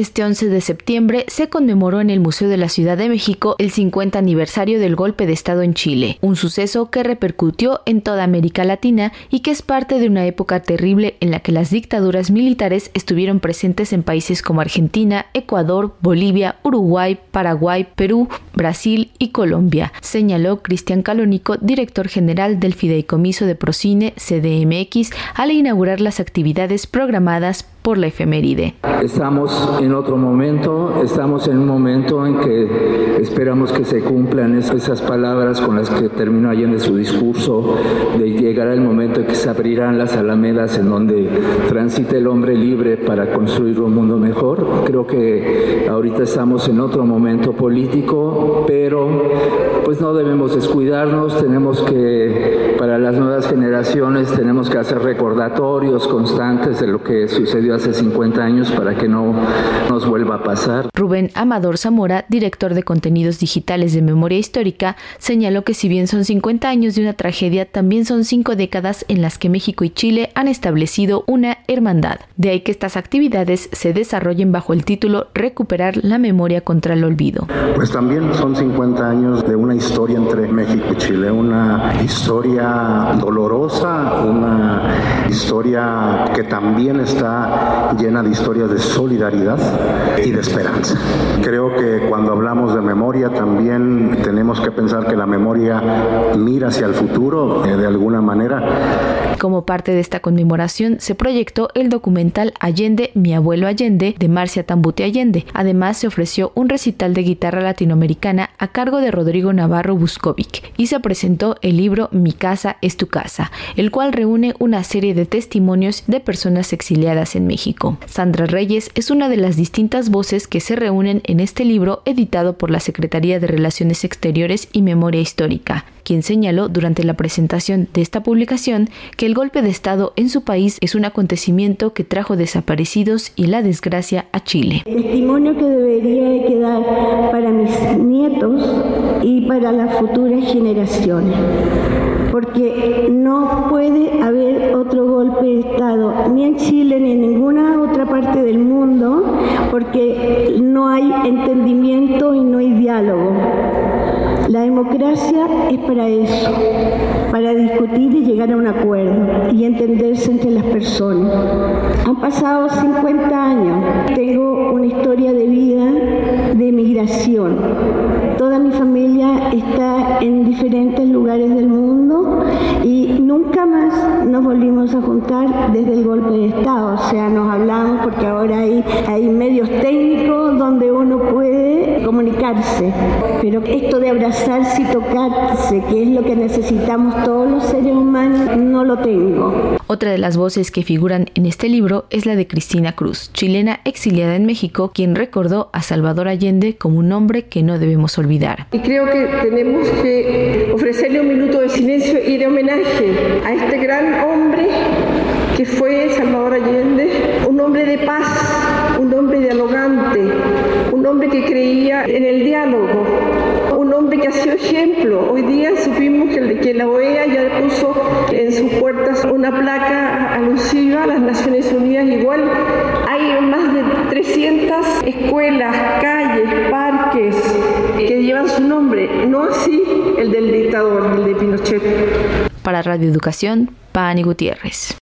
Este 11 de septiembre se conmemoró en el Museo de la Ciudad de México el 50 aniversario del golpe de Estado en Chile, un suceso que repercutió en toda América Latina y que es parte de una época terrible en la que las dictaduras militares estuvieron presentes en países como Argentina, Ecuador, Bolivia, Uruguay, Paraguay, Perú, Brasil y Colombia, señaló Cristian Calónico, director general del Fideicomiso de Procine CDMX, al inaugurar las actividades programadas por la efeméride. Estamos en otro momento, estamos en un momento en que esperamos que se cumplan esas palabras con las que terminó Allende su discurso, de llegar el momento en que se abrirán las alamedas en donde transite el hombre libre para construir un mundo mejor. Creo que ahorita estamos en otro momento político, pero pues no debemos descuidarnos, tenemos que, para las nuevas generaciones, tenemos que hacer recordatorios constantes de lo que sucedió hace 50 años para que no nos vuelva a pasar. Rubén Amador Zamora, director de contenidos digitales de Memoria Histórica, señaló que si bien son 50 años de una tragedia, también son cinco décadas en las que México y Chile han establecido una hermandad. De ahí que estas actividades se desarrollen bajo el título Recuperar la memoria contra el olvido. Pues también son 50 años de una historia entre México y Chile, una historia dolorosa, una historia que también está llena de historias de solidaridad y de esperanza. Creo que cuando hablamos de memoria también tenemos que pensar que la memoria mira hacia el futuro eh, de alguna manera. Como parte de esta conmemoración se proyectó el documental Allende, mi abuelo Allende, de Marcia Tambuti Allende. Además se ofreció un recital de guitarra latinoamericana a cargo de Rodrigo Navarro Buscovic y se presentó el libro Mi casa es tu casa, el cual reúne una serie de testimonios de personas exiliadas en México. Sandra Reyes es una de las distintas voces que se reúnen en este libro editado por la Secretaría de Relaciones Exteriores y Memoria Histórica, quien señaló durante la presentación de esta publicación que el golpe de Estado en su país es un acontecimiento que trajo desaparecidos y la desgracia a Chile. testimonio que debería quedar para mis nietos y para las futuras generaciones porque no puede haber otro golpe de Estado, ni en Chile ni en ninguna otra parte del mundo, porque no hay entendimiento y no hay diálogo. La democracia es para eso, para discutir y llegar a un acuerdo y entenderse entre las personas. Han pasado 50 años, tengo una historia de vida de migración. Toda mi familia está en diferentes lugares del mundo nunca más nos volvimos a juntar desde el golpe de Estado. O sea, nos hablamos porque ahora hay, hay medios técnicos donde uno puede comunicarse. Pero esto de abrazarse y tocarse, que es lo que necesitamos todos los seres humanos, no lo tengo. Otra de las voces que figuran en este libro es la de Cristina Cruz, chilena exiliada en México, quien recordó a Salvador Allende como un hombre que no debemos olvidar. Y creo que tenemos que ofrecerle un minuto de silencio y de homenaje a este gran hombre que fue Salvador Allende, un hombre de paz, un hombre dialogante, un hombre que creía en el diálogo, que ha sido ejemplo. Hoy día supimos que, que la OEA ya puso en sus puertas una placa alusiva a las Naciones Unidas igual. Hay más de 300 escuelas, calles, parques que llevan su nombre, no así el del dictador, el de Pinochet. Para Radio Educación, Pani Gutiérrez.